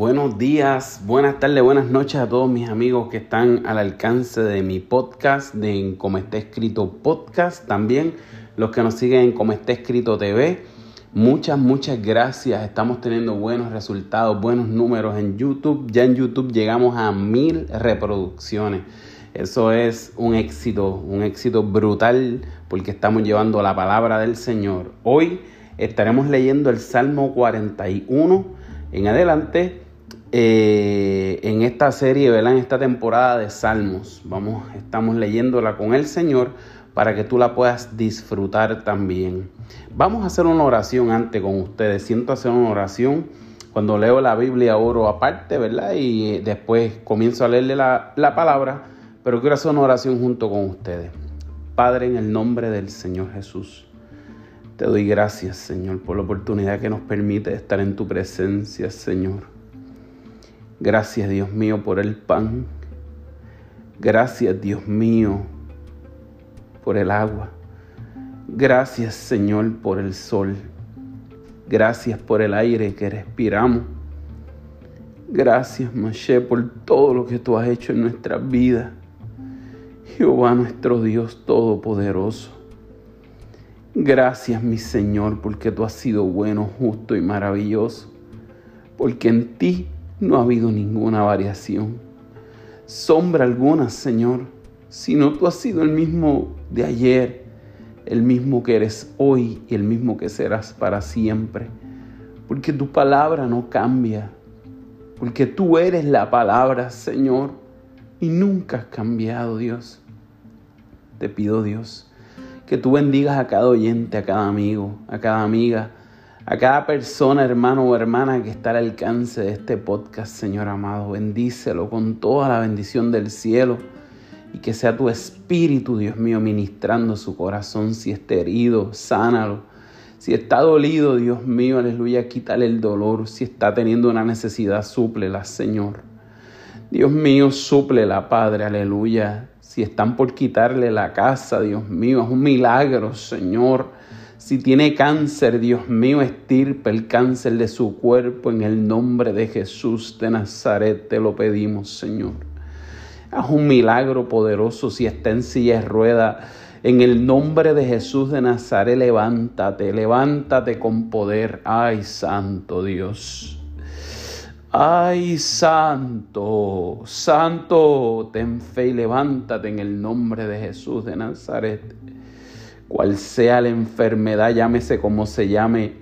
Buenos días, buenas tardes, buenas noches a todos mis amigos que están al alcance de mi podcast, de Como está escrito podcast, también los que nos siguen en Como está escrito TV. Muchas, muchas gracias. Estamos teniendo buenos resultados, buenos números en YouTube. Ya en YouTube llegamos a mil reproducciones. Eso es un éxito, un éxito brutal porque estamos llevando la palabra del Señor. Hoy estaremos leyendo el Salmo 41 en adelante eh, en esta serie, ¿verdad? en esta temporada de Salmos. Vamos, estamos leyéndola con el Señor para que tú la puedas disfrutar también. Vamos a hacer una oración antes con ustedes. Siento hacer una oración. Cuando leo la Biblia oro aparte, ¿verdad? Y eh, después comienzo a leerle la, la palabra, pero quiero hacer una oración junto con ustedes. Padre, en el nombre del Señor Jesús. Te doy gracias, Señor, por la oportunidad que nos permite estar en tu presencia, Señor. Gracias, Dios mío, por el pan. Gracias, Dios mío, por el agua. Gracias, Señor, por el sol. Gracias por el aire que respiramos. Gracias, Mashe, por todo lo que tú has hecho en nuestra vida. Jehová, nuestro Dios Todopoderoso. Gracias mi Señor porque tú has sido bueno, justo y maravilloso, porque en ti no ha habido ninguna variación, sombra alguna, Señor, sino tú has sido el mismo de ayer, el mismo que eres hoy y el mismo que serás para siempre, porque tu palabra no cambia, porque tú eres la palabra, Señor, y nunca has cambiado, Dios. Te pido, Dios, que tú bendigas a cada oyente, a cada amigo, a cada amiga, a cada persona, hermano o hermana que está al alcance de este podcast, Señor amado. Bendícelo con toda la bendición del cielo y que sea tu espíritu, Dios mío, ministrando su corazón. Si está herido, sánalo. Si está dolido, Dios mío, aleluya, quítale el dolor. Si está teniendo una necesidad, súplela, Señor. Dios mío, súplela, Padre, aleluya. Si están por quitarle la casa, Dios mío, es un milagro, Señor. Si tiene cáncer, Dios mío, estirpe el cáncer de su cuerpo en el nombre de Jesús de Nazaret, te lo pedimos, Señor. Haz un milagro poderoso si está en silla de rueda. En el nombre de Jesús de Nazaret, levántate, levántate con poder. Ay, Santo Dios. Ay, santo, santo, ten fe y levántate en el nombre de Jesús de Nazaret. Cual sea la enfermedad, llámese como se llame,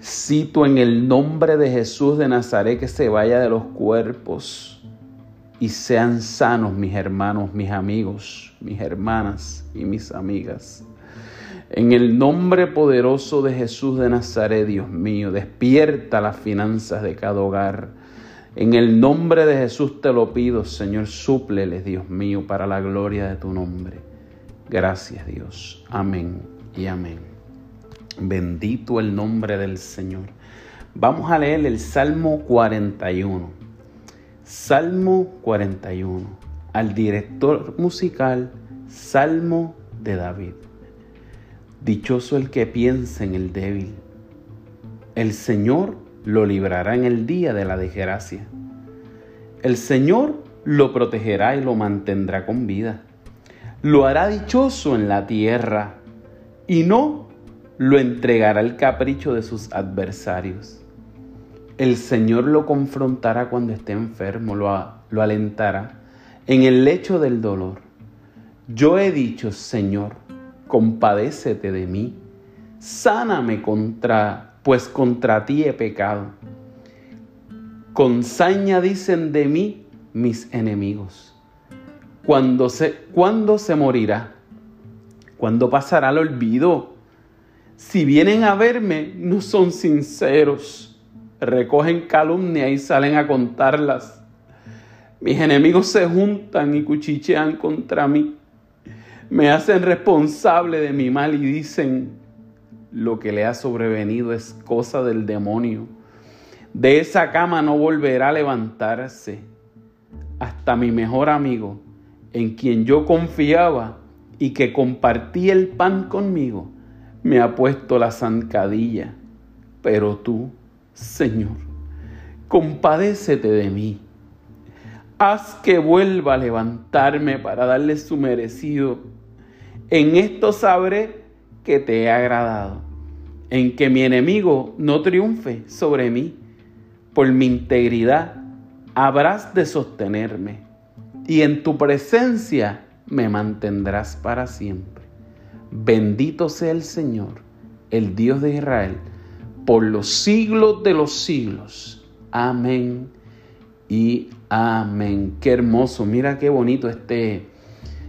cito en el nombre de Jesús de Nazaret que se vaya de los cuerpos y sean sanos mis hermanos, mis amigos, mis hermanas y mis amigas. En el nombre poderoso de Jesús de Nazaret, Dios mío, despierta las finanzas de cada hogar. En el nombre de Jesús te lo pido, Señor, súpleles, Dios mío, para la gloria de tu nombre. Gracias, Dios. Amén y amén. Bendito el nombre del Señor. Vamos a leer el Salmo 41. Salmo 41. Al director musical, Salmo de David. Dichoso el que piensa en el débil. El Señor lo librará en el día de la desgracia. El Señor lo protegerá y lo mantendrá con vida. Lo hará dichoso en la tierra y no lo entregará al capricho de sus adversarios. El Señor lo confrontará cuando esté enfermo, lo, alentará en el lecho del dolor. Yo he dicho, Señor, compadécete de mí, sáname contra, pues contra ti he pecado. Con saña dicen de mí mis enemigos. ¿Cuándo se, ¿Cuándo se morirá? ¿Cuándo pasará el olvido? Si vienen a verme, no son sinceros. Recogen calumnia y salen a contarlas. Mis enemigos se juntan y cuchichean contra mí me hacen responsable de mi mal y dicen, lo que le ha sobrevenido es cosa del demonio. De esa cama no volverá a levantarse. Hasta mi mejor amigo, en quien yo confiaba y que compartía el pan conmigo, me ha puesto la zancadilla. Pero tú, Señor, compadécete de mí. Haz que vuelva a levantarme para darle su merecido. En esto sabré que te he agradado, en que mi enemigo no triunfe sobre mí. Por mi integridad habrás de sostenerme, y en tu presencia me mantendrás para siempre. Bendito sea el Señor, el Dios de Israel, por los siglos de los siglos. Amén y amén. Qué hermoso, mira qué bonito este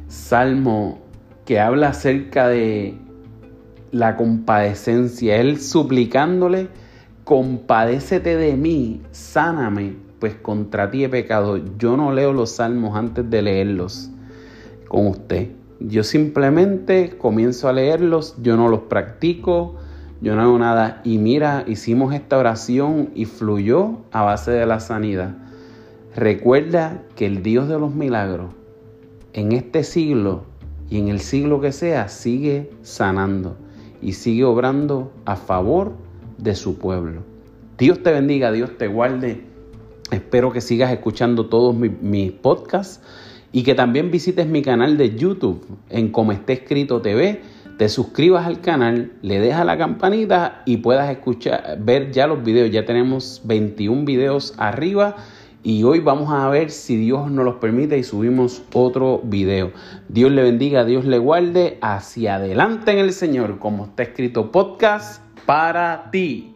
salmo que habla acerca de la compadecencia. Él suplicándole, compadécete de mí, sáname, pues contra ti he pecado. Yo no leo los salmos antes de leerlos con usted. Yo simplemente comienzo a leerlos, yo no los practico, yo no hago nada. Y mira, hicimos esta oración y fluyó a base de la sanidad. Recuerda que el Dios de los milagros en este siglo y en el siglo que sea sigue sanando y sigue obrando a favor de su pueblo. Dios te bendiga, Dios te guarde. Espero que sigas escuchando todos mis, podcasts y que también visites mi canal de YouTube en Como esté escrito TV te suscribas al canal, le dejas la campanita y puedas escuchar, ver ya los videos. Ya tenemos 21 videos arriba y hoy vamos a ver si Dios nos los permite y subimos otro video. Dios le bendiga, Dios le guarde. Hacia adelante en el Señor, como está escrito podcast para ti.